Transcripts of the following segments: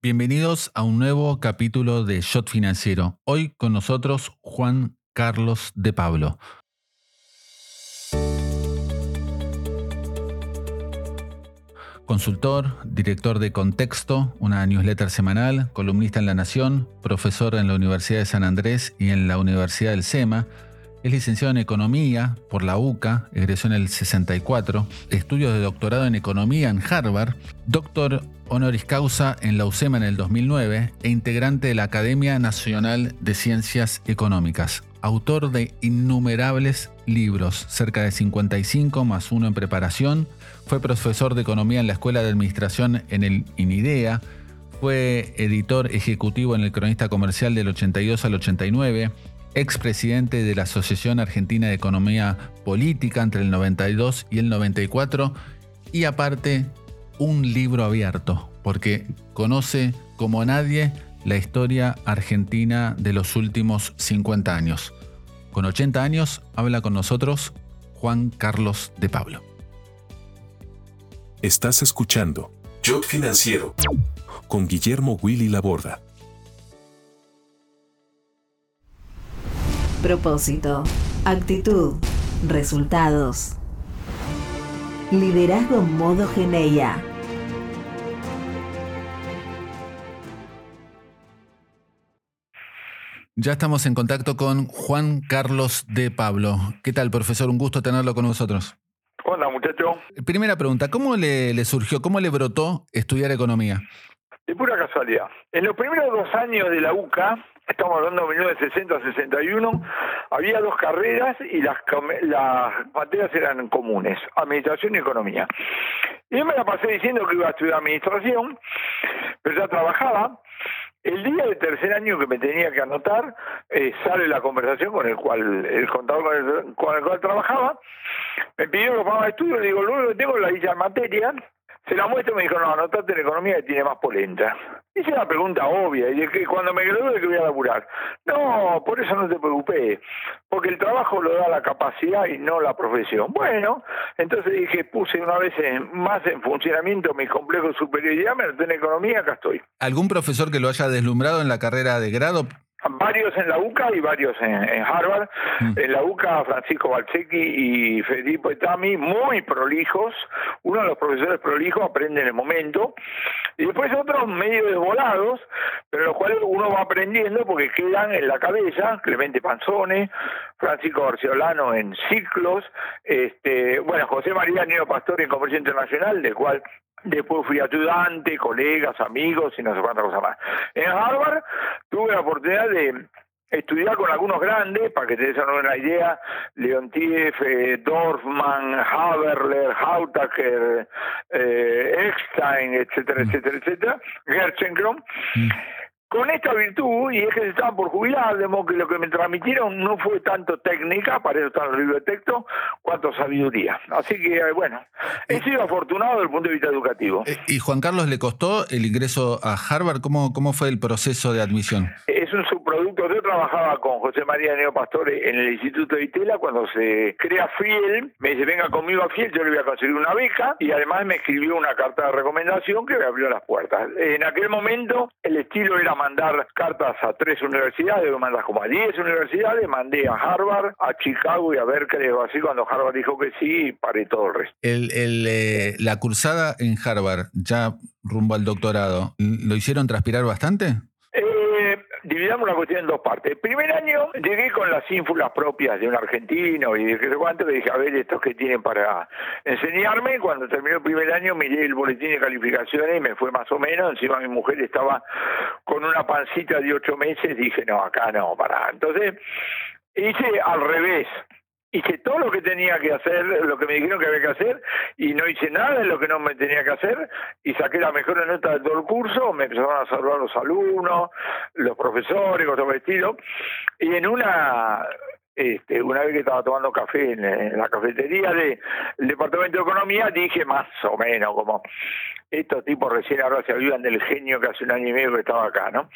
Bienvenidos a un nuevo capítulo de Shot Financiero. Hoy con nosotros Juan Carlos de Pablo. Consultor, director de Contexto, una newsletter semanal, columnista en La Nación, profesor en la Universidad de San Andrés y en la Universidad del SEMA, es licenciado en Economía por la UCA, egresó en el 64, estudios de doctorado en Economía en Harvard, doctor honoris causa en la UCEMA en el 2009 e integrante de la Academia Nacional de Ciencias Económicas. Autor de innumerables libros, cerca de 55 más uno en preparación, fue profesor de Economía en la Escuela de Administración en el INIDEA, fue editor ejecutivo en el Cronista Comercial del 82 al 89, expresidente de la Asociación Argentina de Economía Política entre el 92 y el 94 y aparte un libro abierto porque conoce como nadie la historia argentina de los últimos 50 años. Con 80 años habla con nosotros Juan Carlos de Pablo. Estás escuchando Jot Financiero con Guillermo Willy Laborda. Propósito, actitud, resultados. Liderazgo modo Geneia. Ya estamos en contacto con Juan Carlos de Pablo. ¿Qué tal, profesor? Un gusto tenerlo con nosotros. Hola, muchacho. Primera pregunta, ¿cómo le, le surgió, cómo le brotó estudiar economía? De pura casualidad. En los primeros dos años de la UCA, estamos hablando de 1960 a 61, había dos carreras y las, materias eran comunes, administración y economía. Y yo me la pasé diciendo que iba a estudiar administración, pero ya trabajaba, el día de tercer año que me tenía que anotar, eh, sale la conversación con el cual, el contador con el, cual trabajaba, me pidió que ponga estudio, le digo, que tengo la dicha materia, se la muestro y me dijo, no, anotate en economía que tiene más polenta. Hice una pregunta obvia, y es que cuando me gradúe, ¿de qué voy a laburar? No, por eso no te preocupé, porque el trabajo lo da la capacidad y no la profesión. Bueno, entonces dije, puse una vez más en funcionamiento mis complejos superiores, ya me anoté en economía, acá estoy. ¿Algún profesor que lo haya deslumbrado en la carrera de grado? Varios en la UCA y varios en, Harvard. Mm. En la UCA, Francisco Balsecchi y Federico Etami, muy prolijos. Uno de los profesores prolijos aprende en el momento. Y después otros medio desvolados, pero los cuales uno va aprendiendo porque quedan en la cabeza. Clemente Panzone, Francisco Orciolano en ciclos, este, bueno, José María Nino Pastor en Comercio Internacional, del cual Después fui ayudante, colegas, amigos y no sé cuántas cosas más. En Harvard tuve la oportunidad de estudiar con algunos grandes, para que te des una idea, Leontiev, eh, Dorfman, Haberler, Hautaker, eh, Eckstein, etcétera, etcétera, etcétera, Gerchenkron. Mm con esta virtud, y es que se estaban por jubilar, de modo que lo que me transmitieron no fue tanto técnica, para eso está el libro de texto, cuanto sabiduría. Así que, eh, bueno, he sido afortunado desde el punto de vista educativo. Eh, ¿Y Juan Carlos le costó el ingreso a Harvard? ¿Cómo, cómo fue el proceso de admisión? Es un subproducto. Yo trabajaba con José María Neo Pastore en el Instituto de Itela cuando se crea Fiel. Me dice, venga conmigo a Fiel, yo le voy a conseguir una beca, y además me escribió una carta de recomendación que me abrió las puertas. En aquel momento, el estilo era mandar cartas a tres universidades, me mandas como a diez universidades, mandé a Harvard, a Chicago y a Berkeley, así cuando Harvard dijo que sí, paré todo el resto. El, el, eh, la cursada en Harvard, ya rumbo al doctorado, ¿lo hicieron transpirar bastante? Dividamos la cuestión en dos partes. El primer año llegué con las ínfulas propias de un argentino y de qué sé cuánto, le dije, a ver, estos que tienen para enseñarme. Cuando terminó el primer año miré el boletín de calificaciones y me fue más o menos. Encima mi mujer estaba con una pancita de ocho meses, dije, no, acá no, para. Entonces, hice al revés hice todo lo que tenía que hacer, lo que me dijeron que había que hacer, y no hice nada de lo que no me tenía que hacer, y saqué la mejor nota de todo el curso, me empezaron a saludar los alumnos, los profesores, con todo vestido, y en una este, una vez que estaba tomando café en, la cafetería del Departamento de Economía, dije más o menos como, estos tipos recién ahora se olvidan del genio que hace un año y medio que estaba acá, ¿no?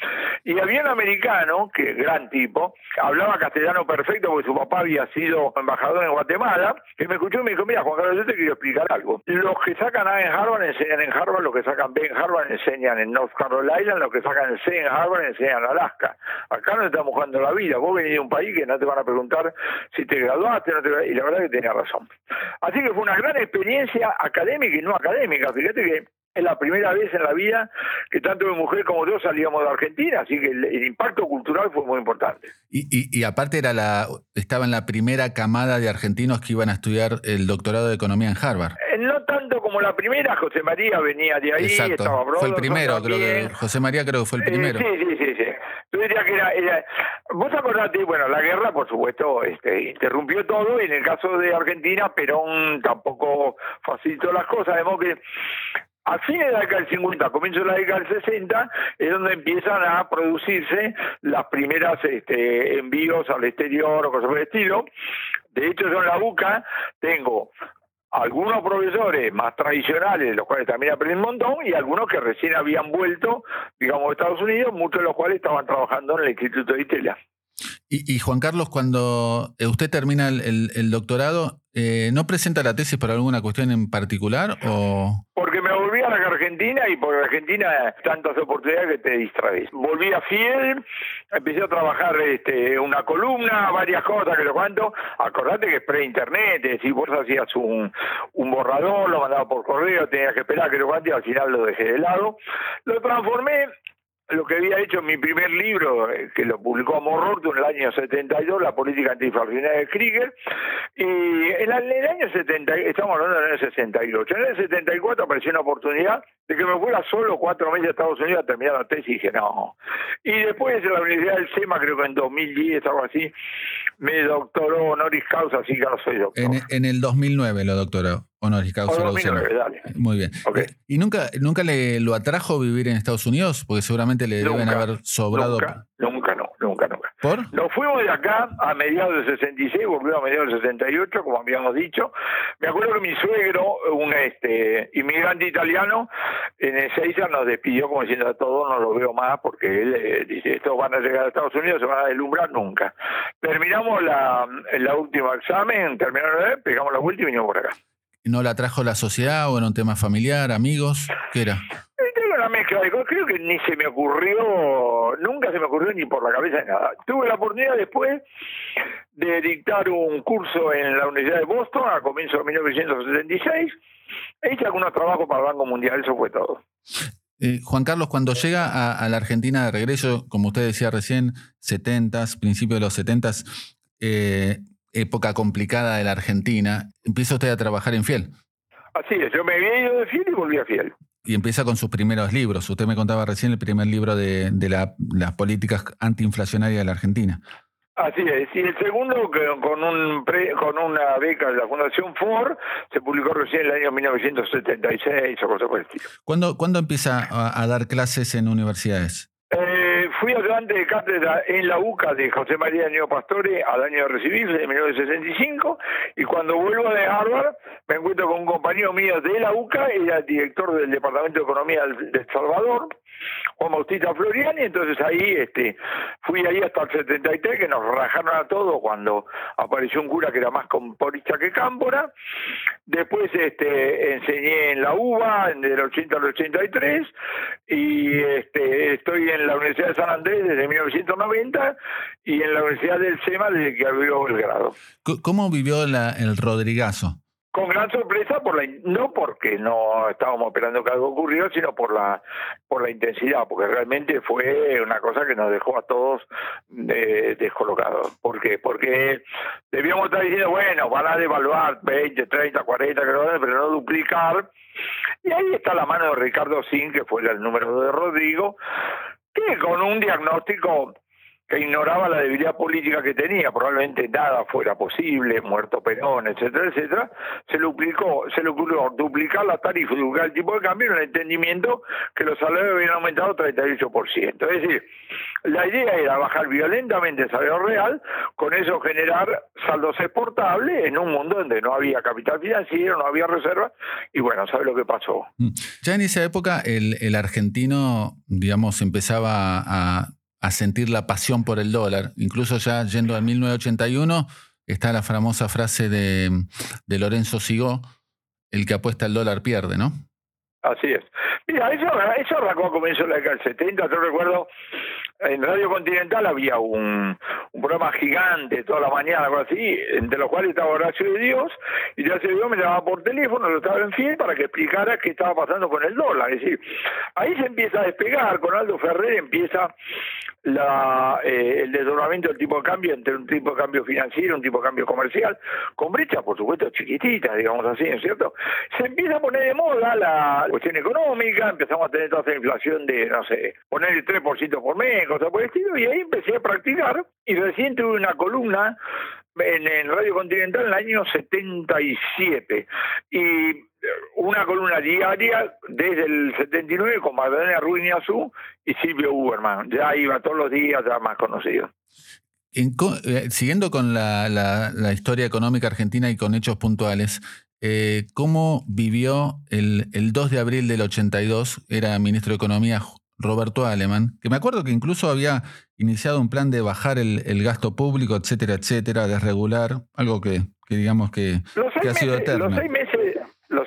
Y había un americano, que gran tipo, hablaba castellano perfecto porque su papá había sido embajador en Guatemala, que me escuchó y me dijo, mira Juan Carlos, yo te quiero explicar algo. Los que sacan A en Harvard enseñan en Harvard, los que sacan B en Harvard enseñan en North Carolina, los que sacan C en Harvard enseñan en Alaska. Acá no estamos jugando la vida, vos venís de un país que no te van a preguntar si te graduaste, no te... y la verdad que tenía razón. Así que fue una gran experiencia académica y no académica. Fíjate que es la primera vez en la vida que tanto mi mujer como yo salíamos de Argentina, así que el, impacto cultural fue muy importante. Y, y, aparte era la, estaba en la primera camada de argentinos que iban a estudiar el doctorado de economía en Harvard. Eh, no tanto como la primera, José María venía de ahí, Exacto. estaba Fue el primero, creo que José María creo que fue el primero. sí, sí, sí, sí. Yo diría que era, vos acordate, bueno, la guerra por supuesto este, interrumpió todo y en el caso de Argentina Perón tampoco facilitó las cosas, de modo que a fines de la década del 50, comienzo de la década del 60, es donde empiezan a producirse las primeras este, envíos al exterior o cosas por el estilo. De hecho, yo en la UCA tengo algunos profesores más tradicionales, los cuales también aprendí un montón, y algunos que recién habían vuelto, digamos, de Estados Unidos, muchos de los cuales estaban trabajando en el Instituto de Italia. Y, Juan Carlos, cuando eh, usted termina el, doctorado, eh, ¿no presenta la tesis por alguna cuestión en particular? o Porque me volví a la Argentina y por Argentina tantas oportunidades que te distraes. Volví a Fiel, empecé a trabajar este, una columna, varias cosas que lo cuento. Acordate que es pre-internet, si vos hacías un, un borrador, lo mandabas por correo, tenías que esperar que lo cuente y al final lo dejé de lado. Lo transformé lo que había hecho en mi primer libro, eh, que lo publicó Amororto en el año 72, La política antifascista de Krieger, y en, el año 70, estamos hablando del año 68, en el 74 apareció una oportunidad de que me fuera solo cuatro meses a Estados Unidos a terminar la tesis y dije no. Y después en la Universidad del SEMA, creo que en 2010, algo así, me doctoró honoris causa, así que ahora soy doctor. En, en el 2009 lo doctoró. Honoris causa. 2009, dale. Muy bien. ¿Y nunca, nunca le lo atrajo vivir en Estados Unidos? Porque seguramente le deben haber sobrado. Nunca, nunca, no, nunca, nunca. ¿Por? Nos fuimos de acá a mediados del 66, volvimos a mediados del 68, como habíamos dicho. Me acuerdo que mi suegro, un este inmigrante italiano, en Ezeiza nos despidió como diciendo a todos no lo veo más porque él eh, dice, estos van a llegar a Estados Unidos, se van a deslumbrar nunca. Terminamos la, la última examen, terminaron, pegamos la vuelta y vinimos por acá. ¿No la trajo la sociedad o era un tema familiar, amigos? ¿Qué era? Era una mezcla de cosas. Creo que ni se me ocurrió, nunca se me ocurrió ni por la cabeza de nada. Tuve la oportunidad después de dictar un curso en la Universidad de Boston a comienzos de 1976. E hice algunos trabajos para el Banco Mundial, eso fue todo. Eh, Juan Carlos, cuando llega a, la Argentina de regreso, como usted decía recién, 70s, principios de los 70s, eh, época complicada de la Argentina, empieza usted a trabajar en Fiel. Así es, yo me había ido de Fiel y volví a Fiel. Y empieza con sus primeros libros. Usted me contaba recién el primer libro de, las políticas antiinflacionarias de la Argentina. Así es, y el segundo con un con una beca de la Fundación Ford se publicó recién en el año 1976 o cosas por el estilo. ¿Cuándo, ¿cuándo empieza a, dar clases en universidades? Eh, fui ayudante de cátedra en la UCA de José María Niño Pastore al año de recibirse, en 1965, y cuando vuelvo de Harvard me encuentro con un compañero mío de la UCA, era director del Departamento de Economía de El Salvador, Juan Bautista Floriani, entonces ahí este, fui ahí hasta el 73, que nos rajaron a todos cuando apareció un cura que era más comporista que cámpora. Después este, enseñé en la UBA, del 80 al 83, y este, estoy en la Universidad de San Andrés desde 1990 y en la Universidad del SEMA desde que abrió el grado. ¿Cómo vivió el Rodrigazo? con gran sorpresa por la no porque no estábamos esperando que algo ocurriera sino por la por la intensidad porque realmente fue una cosa que nos dejó a todos eh, descolocados ¿por qué? porque debíamos estar diciendo bueno van a devaluar 20, 30, 40 pero no duplicar y ahí está la mano de Ricardo Sin que fue el número de Rodrigo que con un diagnóstico que ignoraba la debilidad política que tenía, probablemente nada fuera posible, muerto Perón, etcétera, etcétera, se le duplicó, se le ocurrió duplicar la tarifa, duplicar el tipo de cambio en el entendimiento que los salarios habían aumentado 38%. Es decir, la idea era bajar violentamente el salario real, con eso generar saldos exportables en un mundo donde no había capital financiero, no había reserva, y bueno, ¿sabe lo que pasó? Mm. Ya en esa época el, el argentino, digamos, empezaba a a sentir la pasión por el dólar. Incluso ya yendo a 1981 está la famosa frase de, de Lorenzo Sigó, el que apuesta el dólar pierde, ¿no? Así es. Mira, eso, eso arrancó a comienzos de la década del 70. Yo recuerdo, en Radio Continental había un, programa gigante toda la mañana, algo así, entre los cuales estaba Horacio de Dios, y Horacio de Dios me llamaba por teléfono, lo estaba en fin, para que explicara qué estaba pasando con el dólar. Es decir, ahí se empieza a despegar, con Aldo Ferrer empieza la, eh, el desdoblamiento del tipo de cambio entre un tipo de cambio financiero un tipo de cambio comercial, con brechas, por supuesto, chiquititas, digamos así, ¿no es cierto? Se empieza a poner de moda la cuestión económica, empezamos a tener toda esa inflación de, no sé, poner el 3% por mes, cosas por el estilo, y ahí empecé a practicar, y recién tuve una columna en, Radio Continental en el año 77, y una columna diaria desde el 79 con Magdalena Azú y Silvio Uberman. Ya iba todos los días, ya más conocido. Eh, siguiendo con la, historia económica argentina y con hechos puntuales, eh, ¿cómo vivió el 2 de abril del 82? Era ministro de Economía Roberto Aleman, que me acuerdo que incluso había iniciado un plan de bajar el, el gasto público, etcétera, etcétera, desregular, algo que, que digamos que, que ha sido eterno. Los seis meses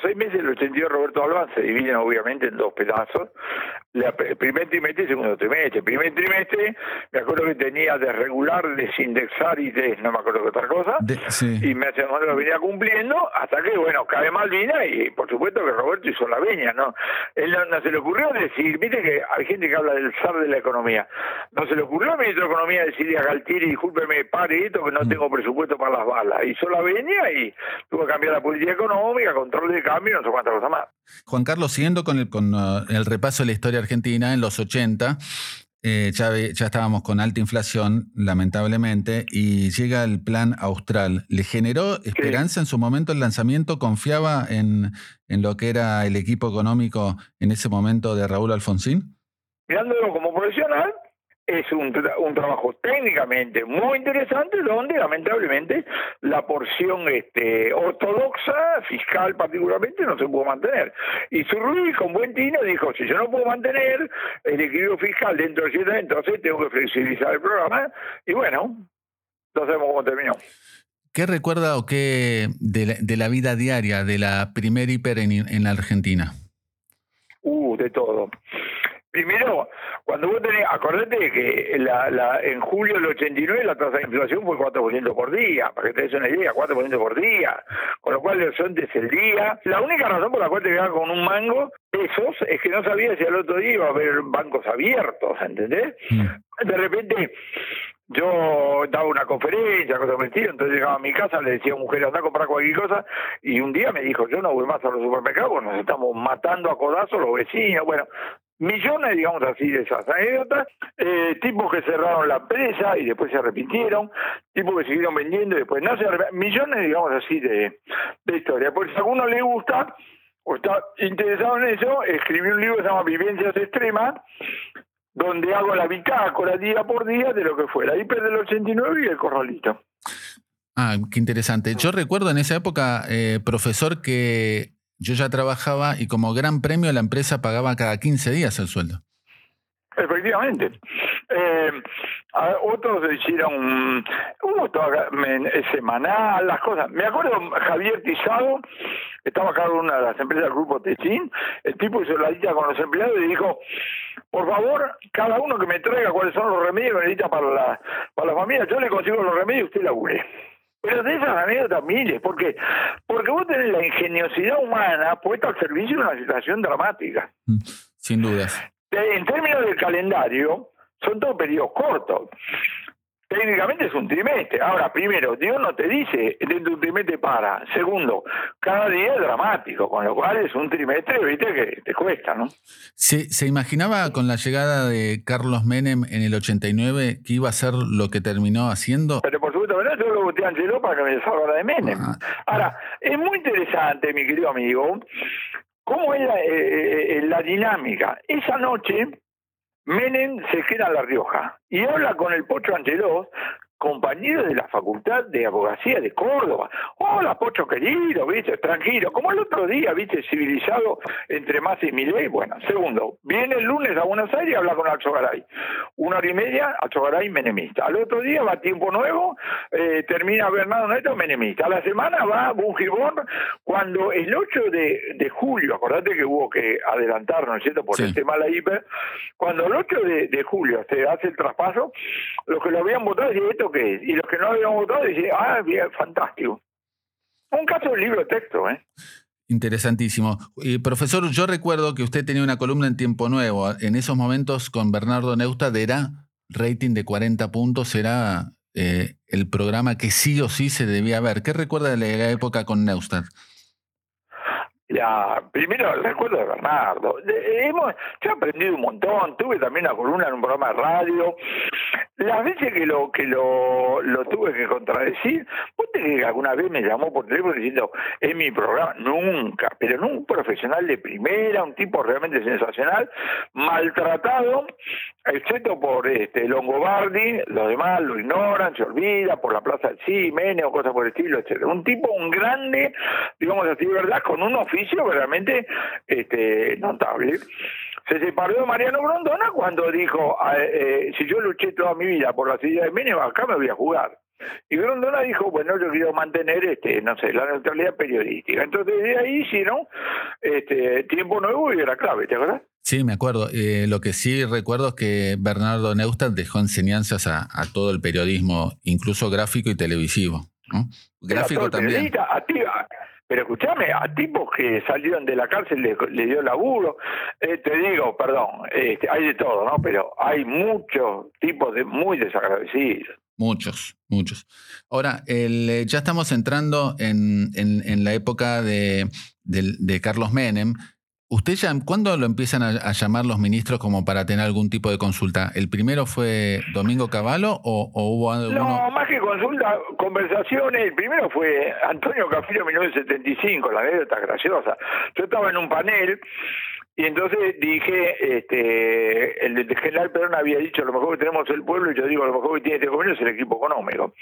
seis meses del 82 Roberto Alba se dividen obviamente en dos pedazos, el primer trimestre y segundo trimestre. Primer trimestre me acuerdo que tenía de regular, desindexar y de, no me acuerdo qué otra cosa, y me hace lo venía cumpliendo hasta que, bueno, cae Malvina y por supuesto que Roberto hizo la veña, ¿no? Él no, se le ocurrió decir, viste que hay gente que habla del zar de la economía, no se le ocurrió al ministro de Economía decirle a Galtieri, discúlpeme, pare esto que no mm. tengo presupuesto para las balas. Hizo la veña y tuvo que cambiar la política económica, control de cambio, no sé cuántas cosas más. Juan Carlos, siguiendo con el, con, uh, el repaso de la historia argentina, en los 80 eh, ya, ya, estábamos con alta inflación, lamentablemente, y llega el plan austral. ¿Le generó esperanza en su momento el lanzamiento? ¿Confiaba en, en lo que era el equipo económico en ese momento de Raúl Alfonsín? Mirándolo como es un, un trabajo técnicamente muy interesante donde lamentablemente la porción este, ortodoxa, fiscal particularmente, no se pudo mantener. Y Zurruy con buen tino dijo, si yo no puedo mantener el equilibrio fiscal dentro de siete entonces tengo que flexibilizar el programa. Y bueno, no sabemos cómo terminó. ¿Qué recuerda o qué de la, de la vida diaria de la primer hiper en, en la Argentina? Uh, de todo. Primero, cuando vos tenés, acordate que la, la, en julio del 89 la tasa de inflación fue 4% por día, para que te des una idea, 4% por día, con lo cual el horizonte es el día. La única razón por la cual te quedabas con un mango pesos es que no sabía si al otro día iba a haber bancos abiertos, ¿entendés? Mm. De repente yo daba una conferencia, cosas por entonces llegaba a mi casa, le decía a mujer, anda a comprar cualquier cosa, y un día me dijo, yo no voy más a los supermercados, nos estamos matando a codazos los vecinos, bueno, millones, digamos así, de esas anécdotas, eh, tipos que cerraron la empresa y después se arrepintieron, tipos que siguieron vendiendo y después no se millones, digamos así, de, de historia. Pues si a alguno le gusta o está interesado en eso, escribí un libro que se llama Vivencias Extremas, donde hago la bitácora día por día de lo que fue la hiper del 89 y el corralito. Ah, qué interesante. Yo recuerdo en esa época, eh, profesor, que yo ya trabajaba y como gran premio la empresa pagaba cada 15 días el sueldo. Efectivamente. Eh, otros hicieron un semanal, las cosas. Me acuerdo Javier Tizado, estaba acá en una de las empresas del grupo Techín, el tipo hizo la lista con los empleados y dijo, por favor, cada uno que me traiga cuáles son los remedios que necesita para la, para la familia, yo le consigo los remedios y usted labure. Pero de esas anécdotas miles, porque porque vos tenés la ingeniosidad humana puesta al servicio de una situación dramática. Mm, sin dudas. En términos del calendario, son todos periodos cortos. Técnicamente es un trimestre. Ahora, primero, Dios no te dice dentro de un trimestre para. Segundo, cada día es dramático, con lo cual es un trimestre, viste, que te cuesta, ¿no? ¿Se, ¿Se imaginaba con la llegada de Carlos Menem en el 89 que iba a ser lo que terminó haciendo? Pero por supuesto, ¿verdad? Yo lo voté a Angelo para que me salga de Menem. Ah. Ahora, es muy interesante, mi querido amigo, cómo es la, eh, eh, la dinámica. Esa noche, Menem se queda La Rioja y habla con el Pocho Angelós, compañero de la Facultad de Abogacía de Córdoba. Hola, Pocho querido, viste, tranquilo, como el otro día, viste, civilizado entre más y Milei. Bueno, segundo, viene el lunes a Buenos Aires y habla con Alzo Garay. Una hora y media, Alzo Garay menemista. Al otro día va Tiempo Nuevo, eh, termina Bernardo Neto menemista. A la semana va Bungibón, cuando el 8 de, de julio, acordate que hubo que adelantar, ¿no es cierto?, por Sí. el tema de la hiper, cuando el 8 de, de julio se hace el traspaso, los que lo habían votado decían, Y los que no habían votado decían, ah, bien, fantástico. Un caso del libro de texto, ¿eh? Interesantísimo. Y, profesor, yo recuerdo que usted tenía una columna en Tiempo Nuevo. En esos momentos con Bernardo Neustadt era rating de 40 puntos, era eh, el programa que sí o sí se debía ver. ¿Qué recuerda de la época con Neustadt? Ya, primero el recuerdo de Bernardo. De- hemos, yo he aprendido un montón, tuve también una columna en un programa de radio. Las veces que lo que lo, tuve que contradecir, ¿vos te que alguna vez me llamó por teléfono diciendo, es mi programa? Nunca, pero no un profesional de primera, un tipo realmente sensacional, maltratado, excepto por este Longobardi, los demás lo ignoran, se olvida, por la Plaza del Cimene o cosas por el estilo, etcétera. Un tipo, un grande, digamos así, ¿verdad? Con un oficio realmente este, notable. Se separó de Mariano Grondona cuando dijo, ah, eh, si yo luché toda mi vida por la ciudad de Menem, acá me voy a jugar. Y Grondona dijo, bueno, yo quiero mantener, este, no sé, la neutralidad periodística. Entonces, de ahí hicieron este, tiempo nuevo y era clave, ¿te acuerdas? Sí, me acuerdo. Eh, lo que sí recuerdo es que Bernardo Neustadt dejó enseñanzas a, a todo el periodismo, incluso gráfico y televisivo. ¿no? Gráfico también. periodista, a ti- a- pero escúchame, a tipos que salieron de la cárcel le, dio laburo. Eh, te digo, perdón, este, hay de todo, ¿no? Pero hay muchos tipos de muy desagradecidos. Muchos, muchos. Ahora, el, eh, ya estamos entrando en, en- la época de, de Carlos Menem. ¿Usted ya, cuándo lo empiezan a, llamar los ministros como para tener algún tipo de consulta? ¿El primero fue Domingo Cavallo o, hubo alguno? No, más que consulta, conversaciones. El primero fue Antonio Cafiro, 1975, la anécdota graciosa. Yo estaba en un panel y entonces dije, este, el general Perón había dicho, lo mejor que tenemos el pueblo, y yo digo, lo mejor que tiene este gobierno es el equipo económico.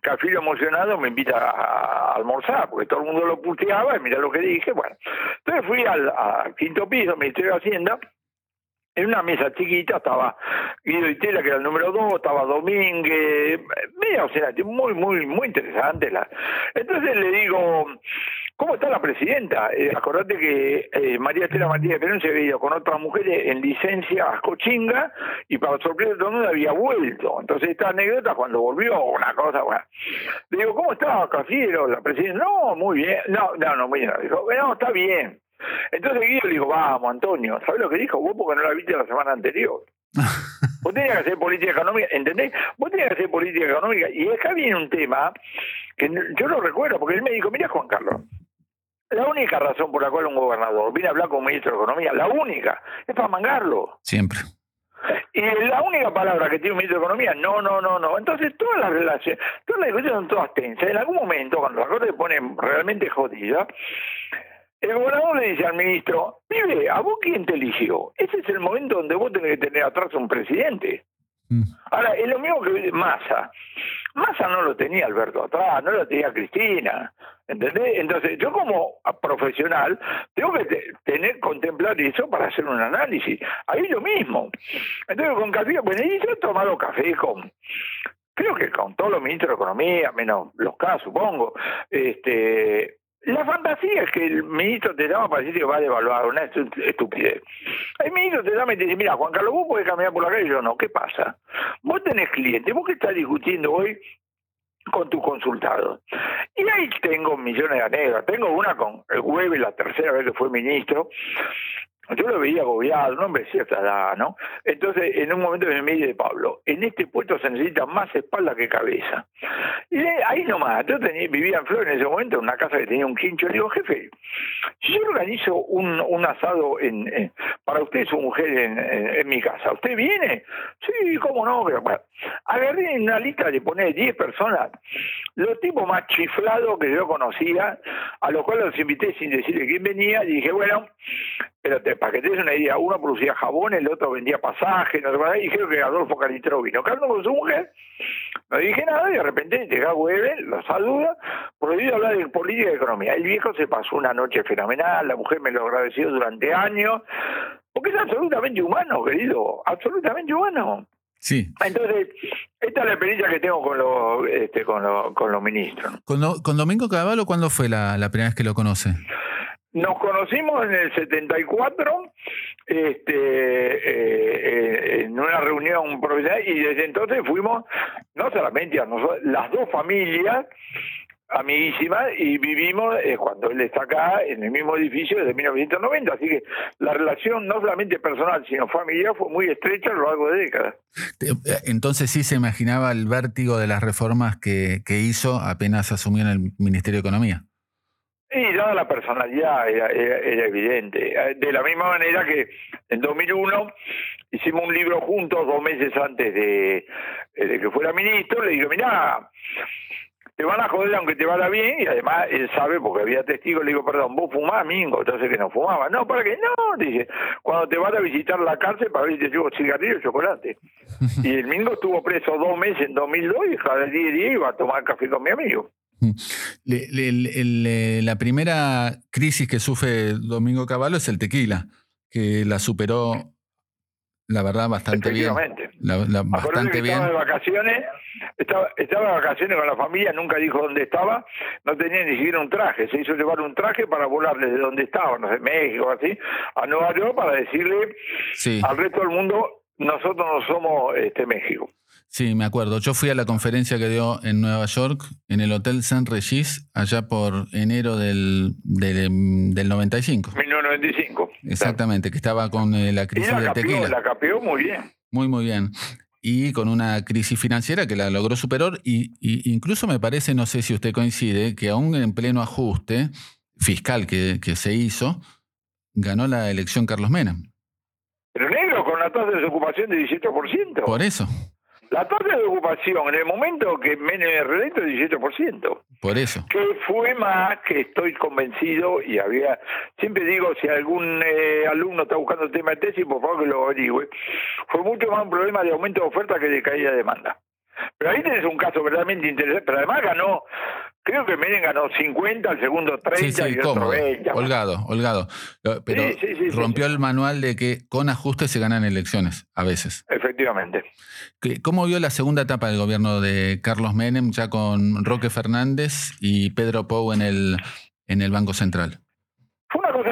Cafiro emocionado me invita a, a almorzar, porque todo el mundo lo puteaba, y mira lo que dije, bueno. Entonces fui al quinto piso, Ministerio de Hacienda, en una mesa chiquita estaba Guido Itela, que era el número dos, estaba Domínguez, media o sea, muy, muy, muy interesante. La... Entonces le digo, ¿cómo está la presidenta? Eh, acordate que eh, María Estela Martínez Perón se había ido con otras mujeres en licencia a Cochinga y para sorpresa todo el mundo había vuelto. Entonces esta anécdota cuando volvió, una cosa, bueno. Le digo, ¿cómo está Cafiero, la presidenta? No, muy bien. No, no, no, muy bien. Dijo, no, está bien. Entonces Guido le dijo, vamos, Antonio, ¿sabes lo que dijo? Vos porque no la viste la semana anterior. Vos tenías que hacer política económica, ¿entendés? Vos tenías que hacer política económica. Y acá viene un tema que no- yo lo recuerdo, porque él me dijo, mira Juan Carlos, la única razón por la cual un gobernador viene a hablar con un ministro de Economía, la única, es para mangarlo. Siempre. Y la única palabra que tiene un ministro de Economía, no, no, no, no. Entonces todas las relaciones, todas las discusiones son todas tensas. En algún momento, cuando la cosa se pone realmente jodida, el gobernador le dice al ministro, pibe, ¿a vos quién te eligió? Ese es el momento donde vos tenés que tener atrás a un presidente. Mm. Ahora, es lo mismo que Massa. Massa no lo tenía Alberto atrás, no lo tenía Cristina. ¿Entendés? Entonces, yo como profesional tengo que te- tener, contemplar eso para hacer un análisis. Ahí yo mismo. Entonces, con café, bueno, y yo he tomado café con, creo que con todos los ministros de Economía, menos los casos, supongo. Este, la fantasía es que el ministro te llama para decir que va a devaluar, una estu- estupidez. El ministro te llama y te dice, mira, Juan Carlos, vos podés caminar por la calle yo no. ¿Qué pasa? Vos tenés clientes, vos que estás discutiendo hoy con tus consultados. Y ahí tengo millones de anécdotas. Tengo una con el Hueve, la tercera vez que fue ministro, yo lo veía agobiado, un hombre de cierta edad, ¿no? Entonces, en un momento me dice Pablo, en este puesto se necesita más espalda que cabeza. Y ahí nomás, yo tenía, vivía en Flores en ese momento, en una casa que tenía un quincho, le digo, jefe, si yo organizo un, un asado en, para usted y su mujer en, mi casa, ¿usted viene? Sí, cómo no, pero bueno, agarré en una lista de poner 10 personas, los tipos más chiflados que yo conocía, a los cuales los invité sin decirle quién venía, y dije, bueno, pero para que te des una idea, uno producía jabón, el otro vendía pasajes, no sé y dijeron que Adolfo Calitro vino. Carlos con su mujer, no dije nada y de repente llega Weber, lo saluda, prohibido hablar de política y economía. El viejo se pasó una noche fenomenal, la mujer me lo agradeció durante años, porque es absolutamente humano, querido, absolutamente humano. Sí. Entonces, esta es la experiencia que tengo con los, este, con los, con los ministros. ¿Con, con Domingo Cavallo cuándo fue la, la primera vez que lo conoce? Nos conocimos en el 74 este, eh, eh, en una reunión profesional y desde entonces fuimos, no solamente a nosotros, las dos familias amiguísimas y vivimos eh, cuando él está acá en el mismo edificio desde 1990, así que la relación no solamente personal sino familiar fue muy estrecha a lo largo de décadas. Entonces sí se imaginaba el vértigo de las reformas que, que hizo apenas asumió en el Ministerio de Economía. Y dada la personalidad era, evidente. Eh, de la misma manera que en 2001 hicimos un libro juntos dos meses antes de, eh, de que fuera ministro. Le digo, mira, te van a joder aunque te vaya bien. Y además él sabe, porque había testigos, le digo, perdón, vos fumás, Mingo. Entonces que no fumaba. No, ¿para qué? No, dice, cuando te vas a visitar la cárcel para ver si te llevo cigarrillo y chocolate. y el Mingo estuvo preso dos meses en 2002 y cada día día iba a tomar café con mi amigo. La primera crisis que sufre Domingo Cavallo es el tequila, que la superó, la verdad, bastante bien. La, bastante bien. Estaba de vacaciones, estaba, estaba, de vacaciones con la familia, nunca dijo dónde estaba, no tenía ni siquiera un traje, se hizo llevar un traje para volar desde donde estaba, no sé, México, así, a Nueva York para decirle al resto del mundo, nosotros no somos este México. Sí, me acuerdo. Yo fui a la conferencia que dio en Nueva York, en el Hotel Saint Regis, allá por enero del, del, del 95. 1995. Exactamente, que estaba con eh, la crisis de tequila. La capeó muy bien. Muy, muy bien. Y con una crisis financiera que la logró superar. Y, incluso me parece, no sé si usted coincide, que aún en pleno ajuste fiscal que, que se hizo, ganó la elección Carlos Mena. Pero negro, con la tasa de desocupación de 18%. Por eso. La tasa de ocupación en el momento que Menem es reelecto es 18%. Por eso. Que fue más que estoy convencido y había, siempre digo, si algún eh, alumno está buscando el tema de tesis, por favor que lo averigüe. Fue mucho más un problema de aumento de oferta que de caída de demanda. Pero ahí tenés un caso verdaderamente interesante, pero además ganó Creo que Menem ganó 50, el segundo 30 y otro 20. Holgado, holgado. Pero rompió el manual de que con ajustes se ganan elecciones, a veces. Efectivamente. ¿Cómo vio la segunda etapa del gobierno de Carlos Menem, ya con Roque Fernández y Pedro Pou en el, en el Banco Central?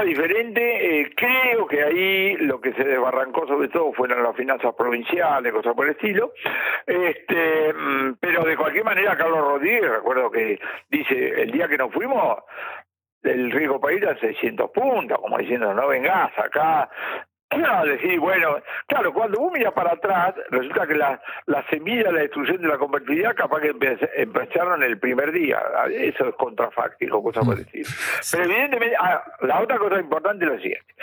Diferente, eh, creo que ahí lo que se desbarrancó sobre todo fueron las finanzas provinciales, cosas por el estilo, este, mm, pero de cualquier manera Carlos Rodríguez, recuerdo que dice, el día que nos fuimos, el riesgo país era 600 puntos, como diciendo, no vengas acá, a decir, bueno, claro, cuando uno mira para atrás, resulta que la, la semilla de la destrucción de la convertibilidad capaz que empezaron el primer día. Eso es contrafáctico, cosa por mm. decir. Pero evidentemente, ah, la otra cosa importante es lo siguiente.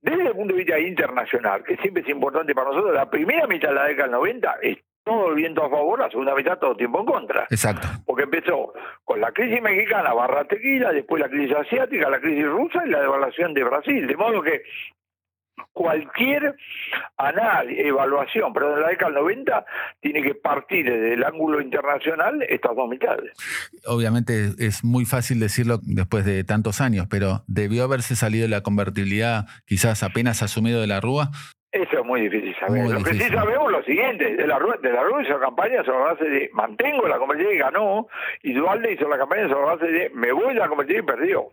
Desde el punto de vista internacional, que siempre es importante para nosotros, la primera mitad de la década del 90 es todo el viento a favor, la segunda mitad todo el tiempo en contra. Exacto. Porque empezó con la crisis mexicana barra tequila, después la crisis asiática, la crisis rusa y la devaluación de Brasil. De modo que cualquier análisis, evaluación, pero en la década del 90 tiene que partir desde el ángulo internacional estas dos mitades. Obviamente es muy fácil decirlo después de tantos años, pero ¿debió haberse salido la convertibilidad quizás apenas asumido de la Rúa? Eso es muy difícil saber. lo que sí sabemos lo siguiente, de la Rúa, de la Rúa hizo campaña sobre la base de mantengo la convertibilidad y ganó, y Dualde hizo la campaña sobre la base de me voy a la convertibilidad y perdió.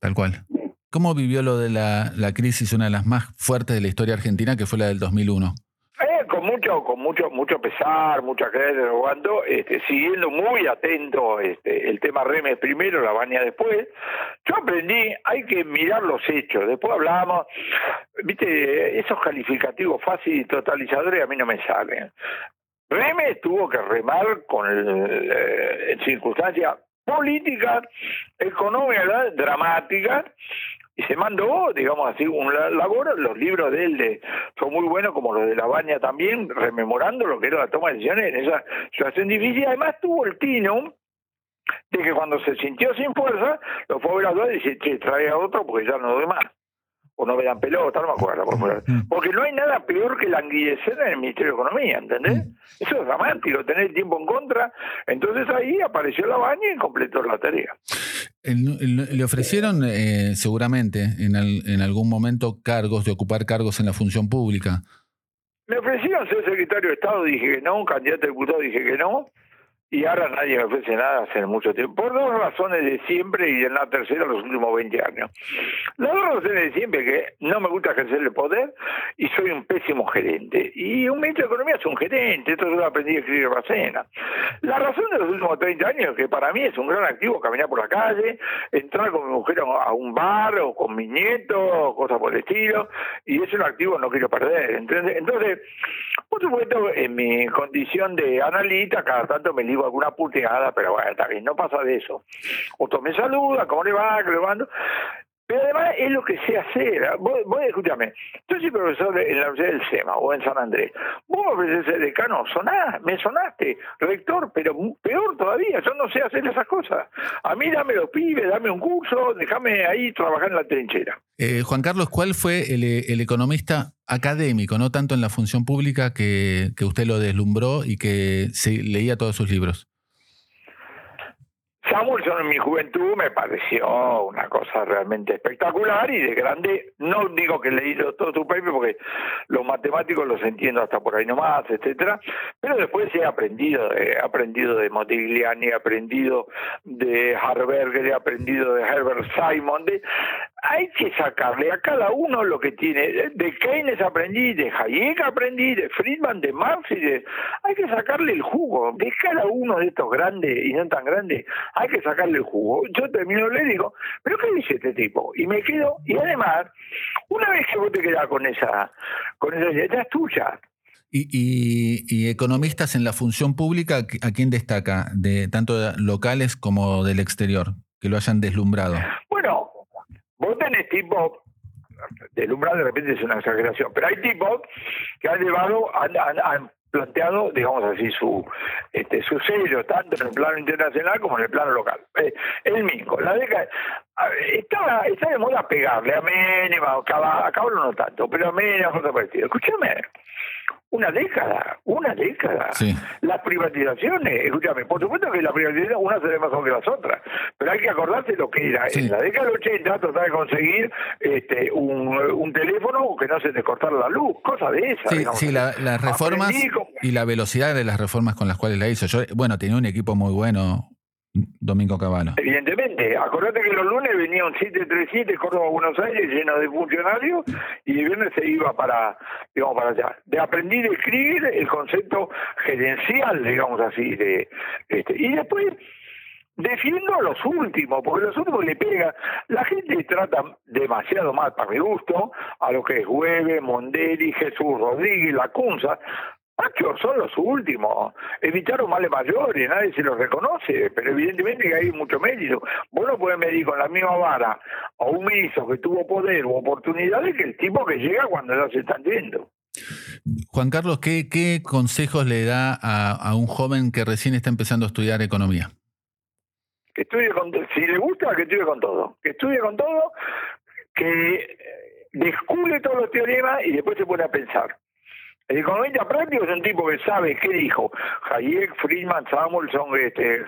Tal cual. ¿Cómo vivió lo de la, crisis, una de las más fuertes de la historia argentina, que fue la del 2001? Eh, con mucho, con mucho, mucho pesar, mucha cuando, este, siguiendo muy atento este, el tema Remes primero, la baña después, yo aprendí, hay que mirar los hechos, después hablamos, viste, esos calificativos fáciles y totalizadores a mí no me salen. Remes tuvo que remar con eh, circunstancias políticas, económicas, dramáticas, y se mandó, digamos así, un labor. Los libros de él de, son muy buenos, como los de La Baña también, rememorando lo que era la toma de decisiones en esa situación difícil. Además, tuvo el tino de que cuando se sintió sin fuerza, lo fue a ver a dos y dice, che, trae a otro porque ya no doy más o no me dan pelota, no me acuerdo. Mm. Porque no hay nada peor que languidecer en el Ministerio de Economía, ¿entendés? Mm. Eso es dramático, tener tiempo en contra. Entonces ahí apareció la baña y completó la tarea. Le ofrecieron eh, seguramente en, en algún momento cargos, de ocupar cargos en la función pública. Me ofrecieron ser secretario de Estado, dije que no, un candidato a diputado, dije que no y ahora nadie me ofrece nada hace mucho tiempo, por dos razones de siempre y en la tercera los últimos 20 años. Las dos razones de siempre que no me gusta ejercer el poder y soy un pésimo gerente. Y un ministro de Economía es un gerente, esto yo lo aprendí a escribir Bacena. La razón de los últimos 30 años que para mí es un gran activo caminar por la calle, entrar con mi mujer a un bar o con mi nieto, cosas por el estilo, y es un activo que no quiero perder. Entonces, por supuesto, en mi condición de analista, cada tanto me digo alguna puteada, pero bueno, bien, no pasa de eso. Otro me saluda, ¿cómo le va? ¿Qué le mando? Pero además es lo que sé hacer. Vos, vos escúchame, yo soy profesor en la Universidad del SEMA o en San Andrés. Vos me ofreces ser decano, sonás, me sonaste, rector, pero peor todavía, yo no sé hacer esas cosas. A mí dame los pibes, dame un curso, déjame ahí trabajar en la trinchera. Eh, Juan Carlos, ¿cuál fue el, el, economista académico, no tanto en la función pública, que, que usted lo deslumbró y que se, leía todos sus libros? Samuelson en mi juventud me pareció una cosa realmente espectacular y de grande, no digo que leído todo su paper porque los matemáticos los entiendo hasta por ahí nomás, etcétera, pero después he aprendido, he aprendido de Modigliani, he aprendido de Harberger, he aprendido de Herbert Simon, de, hay que sacarle a cada uno lo que tiene. De Keynes aprendí, de Hayek aprendí, de Friedman, de Marx y de... Hay que sacarle el jugo. De cada uno de estos grandes y no tan grandes, hay que sacarle el jugo. Yo termino le digo, ¿pero qué dice este tipo? Y me quedo, y además, una vez que vos te quedás con esa, con esa idea, es tuya. Y, y, y, economistas en la función pública, ¿a quién destaca? De tanto locales como del exterior, que lo hayan deslumbrado. Bueno, Vos tenés tipos, deslumbrado de repente es una exageración, pero hay tipos que han llevado, han, planteado, digamos así, su este su sello, tanto en el plano internacional como en el plano local. Eh, el mismo, la década, está, está de moda pegarle a Menem, a no tanto, pero a Menem, a otro partido. Escúchame, una década, una década. Las privatizaciones, escúchame, por supuesto que la privatización una se ve mejor que las otras, pero hay que acordarse lo que era en la década del 80 tratar de conseguir este, un, un teléfono que no se te cortara la luz, cosa de esas. Sí, las reformas y la velocidad de las reformas con las cuales la hizo. Yo, bueno, tenía un equipo muy bueno, Domingo Caballo. Evidentemente, acordate que los lunes venía un 737 Córdoba Buenos Aires lleno de funcionarios y el viernes se iba para, digamos, para allá. De aprender a escribir el concepto gerencial, digamos así, de este, y después defiendo a los últimos, porque los últimos le pega. La gente trata demasiado mal, para mi gusto, a lo que es Hueve, Mondeli, Jesús Rodríguez, Lacunza, Pacho, son los últimos. Evitaron males mayores, nadie se los reconoce, pero evidentemente que hay mucho mérito. Vos no podés medir con la misma vara a un ministro que tuvo poder o oportunidades que el tipo que llega cuando ya se están viendo. Juan Carlos, ¿qué, qué consejos le da a, a, un joven que recién está empezando a estudiar economía? Que estudie con si le gusta, que estudie con todo. Que estudie con todo, que descubre todos los teoremas y después se pone a pensar. El economista práctico es un tipo que sabe qué dijo Hayek, Friedman, Samuelson, este,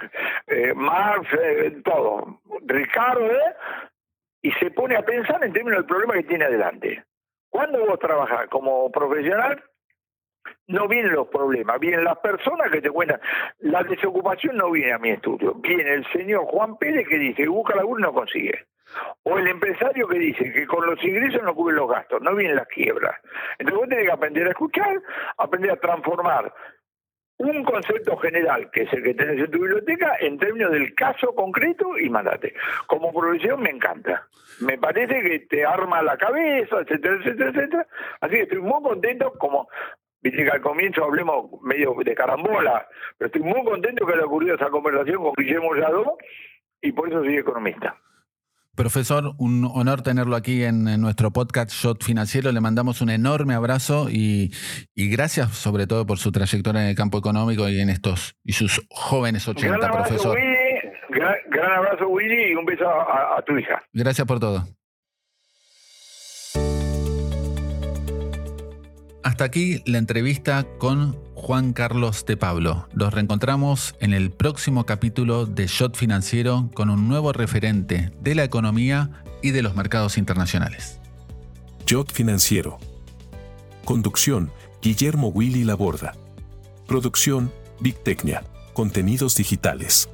eh, Marx, eh, todo, Ricardo, ¿eh? y se pone a pensar en términos del problema que tiene adelante. Cuando vos trabajás como profesional, no vienen los problemas, vienen las personas que te cuentan. La desocupación no viene a mi estudio, viene el señor Juan Pérez que dice, busca laburo y no consigue. O el empresario que dice que con los ingresos no cubren los gastos, no vienen las quiebras. Entonces vos tenés que aprender a escuchar, aprender a transformar un concepto general, que es el que tenés en tu biblioteca, en términos del caso concreto y mandate. Como profesión me encanta. Me parece que te arma la cabeza, etcétera, etcétera, etcétera. Así que estoy muy contento, como Viste que al comienzo hablemos medio de carambola, pero estoy muy contento que haya ocurrido esa conversación con Guillermo Lladó y por eso soy economista. Profesor, un honor tenerlo aquí en, nuestro podcast Shot Financiero. Le mandamos un enorme abrazo y, gracias sobre todo por su trayectoria en el campo económico y en estos y sus jóvenes 80, gran abrazo, profesor. Willy, gran, abrazo, Willy, y un beso a tu hija. Gracias por todo. Hasta aquí la entrevista con Juan Carlos de Pablo. Los reencontramos en el próximo capítulo de Shot Financiero con un nuevo referente de la economía y de los mercados internacionales. Shot Financiero. Conducción, Guillermo Willy Laborda. Producción, Big Tecnia. Contenidos digitales.